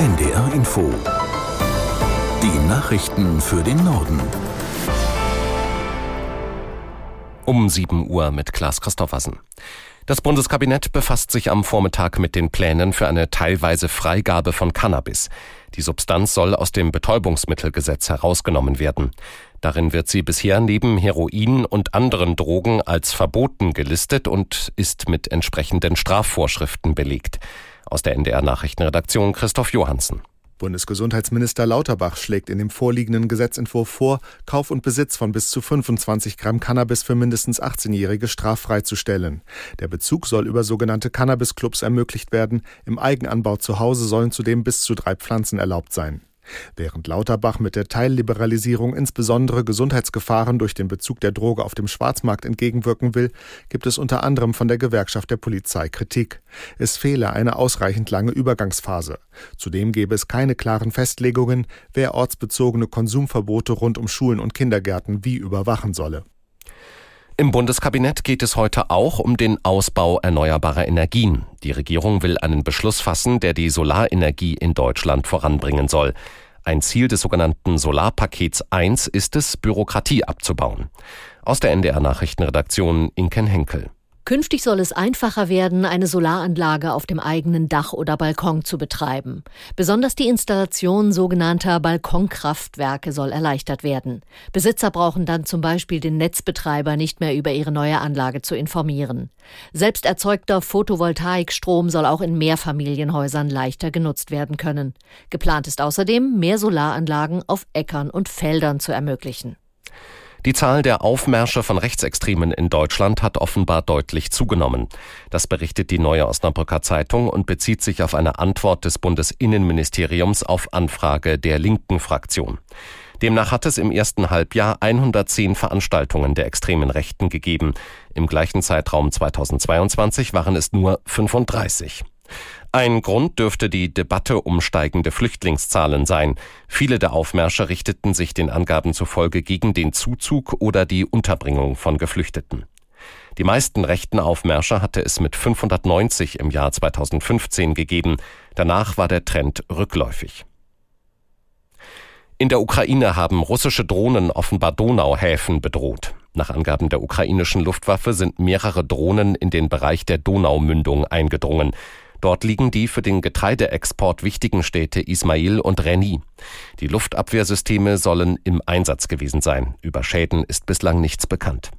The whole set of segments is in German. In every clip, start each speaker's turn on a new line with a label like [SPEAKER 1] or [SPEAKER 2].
[SPEAKER 1] NDR Info. Die Nachrichten für den Norden.
[SPEAKER 2] Um 7 Uhr mit Klaas Christoffersen. Das Bundeskabinett befasst sich am Vormittag mit den Plänen für eine teilweise Freigabe von Cannabis. Die Substanz soll aus dem Betäubungsmittelgesetz herausgenommen werden. Darin wird sie bisher neben Heroin und anderen Drogen als verboten gelistet und ist mit entsprechenden Strafvorschriften belegt. Aus der NDR Nachrichtenredaktion Christoph Johansen.
[SPEAKER 3] Bundesgesundheitsminister Lauterbach schlägt in dem vorliegenden Gesetzentwurf vor, Kauf und Besitz von bis zu 25 Gramm Cannabis für mindestens 18-Jährige straffrei zu stellen. Der Bezug soll über sogenannte Cannabis-Clubs ermöglicht werden. Im Eigenanbau zu Hause sollen zudem bis zu drei Pflanzen erlaubt sein. Während Lauterbach mit der Teilliberalisierung insbesondere Gesundheitsgefahren durch den Bezug der Droge auf dem Schwarzmarkt entgegenwirken will, gibt es unter anderem von der Gewerkschaft der Polizei Kritik. Es fehle eine ausreichend lange Übergangsphase. Zudem gäbe es keine klaren Festlegungen, wer ortsbezogene Konsumverbote rund um Schulen und Kindergärten wie überwachen solle.
[SPEAKER 2] Im Bundeskabinett geht es heute auch um den Ausbau erneuerbarer Energien. Die Regierung will einen Beschluss fassen, der die Solarenergie in Deutschland voranbringen soll. Ein Ziel des sogenannten Solarpakets 1 ist es, Bürokratie abzubauen. Aus der NDR Nachrichtenredaktion Inken Henkel.
[SPEAKER 4] Künftig soll es einfacher werden, eine Solaranlage auf dem eigenen Dach oder Balkon zu betreiben. Besonders die Installation sogenannter Balkonkraftwerke soll erleichtert werden. Besitzer brauchen dann zum Beispiel den Netzbetreiber nicht mehr über ihre neue Anlage zu informieren. Selbst erzeugter Photovoltaikstrom soll auch in Mehrfamilienhäusern leichter genutzt werden können. Geplant ist außerdem, mehr Solaranlagen auf Äckern und Feldern zu ermöglichen.
[SPEAKER 2] Die Zahl der Aufmärsche von Rechtsextremen in Deutschland hat offenbar deutlich zugenommen. Das berichtet die Neue Osnabrücker Zeitung und bezieht sich auf eine Antwort des Bundesinnenministeriums auf Anfrage der linken Fraktion. Demnach hat es im ersten Halbjahr 110 Veranstaltungen der extremen Rechten gegeben. Im gleichen Zeitraum 2022 waren es nur 35. Ein Grund dürfte die Debatte um steigende Flüchtlingszahlen sein. Viele der Aufmärsche richteten sich den Angaben zufolge gegen den Zuzug oder die Unterbringung von Geflüchteten. Die meisten rechten Aufmärsche hatte es mit 590 im Jahr 2015 gegeben. Danach war der Trend rückläufig. In der Ukraine haben russische Drohnen offenbar Donauhäfen bedroht. Nach Angaben der ukrainischen Luftwaffe sind mehrere Drohnen in den Bereich der Donaumündung eingedrungen. Dort liegen die für den Getreideexport wichtigen Städte Ismail und Reni. Die Luftabwehrsysteme sollen im Einsatz gewesen sein. Über Schäden ist bislang nichts bekannt.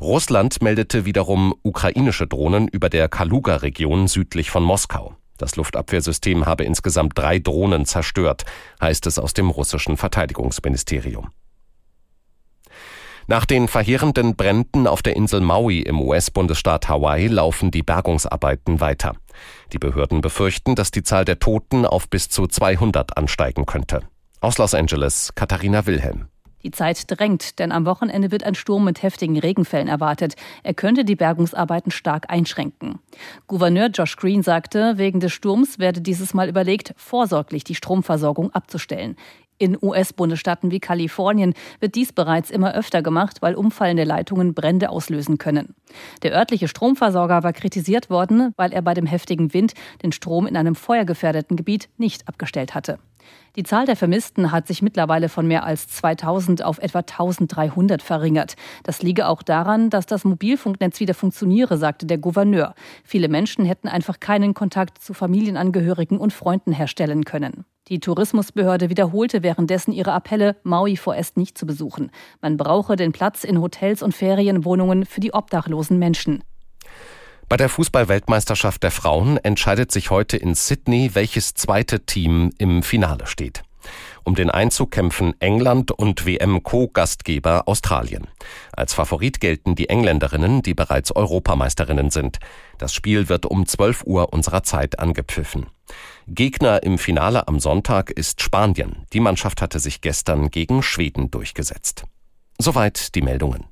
[SPEAKER 2] Russland meldete wiederum ukrainische Drohnen über der Kaluga-Region südlich von Moskau. Das Luftabwehrsystem habe insgesamt drei Drohnen zerstört, heißt es aus dem russischen Verteidigungsministerium. Nach den verheerenden Bränden auf der Insel Maui im US-Bundesstaat Hawaii laufen die Bergungsarbeiten weiter. Die Behörden befürchten, dass die Zahl der Toten auf bis zu 200 ansteigen könnte. Aus Los Angeles, Katharina Wilhelm.
[SPEAKER 5] Die Zeit drängt, denn am Wochenende wird ein Sturm mit heftigen Regenfällen erwartet. Er könnte die Bergungsarbeiten stark einschränken. Gouverneur Josh Green sagte, wegen des Sturms werde dieses Mal überlegt, vorsorglich die Stromversorgung abzustellen. In US-Bundesstaaten wie Kalifornien wird dies bereits immer öfter gemacht, weil umfallende Leitungen Brände auslösen können. Der örtliche Stromversorger war kritisiert worden, weil er bei dem heftigen Wind den Strom in einem feuergefährdeten Gebiet nicht abgestellt hatte. Die Zahl der Vermissten hat sich mittlerweile von mehr als 2000 auf etwa 1300 verringert. Das liege auch daran, dass das Mobilfunknetz wieder funktioniere, sagte der Gouverneur. Viele Menschen hätten einfach keinen Kontakt zu Familienangehörigen und Freunden herstellen können. Die Tourismusbehörde wiederholte währenddessen ihre Appelle, Maui vorerst nicht zu besuchen. Man brauche den Platz in Hotels und Ferienwohnungen für die obdachlosen Menschen.
[SPEAKER 2] Bei der Fußballweltmeisterschaft der Frauen entscheidet sich heute in Sydney, welches zweite Team im Finale steht. Um den Einzug kämpfen England und WM-Co-Gastgeber Australien. Als Favorit gelten die Engländerinnen, die bereits Europameisterinnen sind. Das Spiel wird um 12 Uhr unserer Zeit angepfiffen. Gegner im Finale am Sonntag ist Spanien. Die Mannschaft hatte sich gestern gegen Schweden durchgesetzt. Soweit die Meldungen.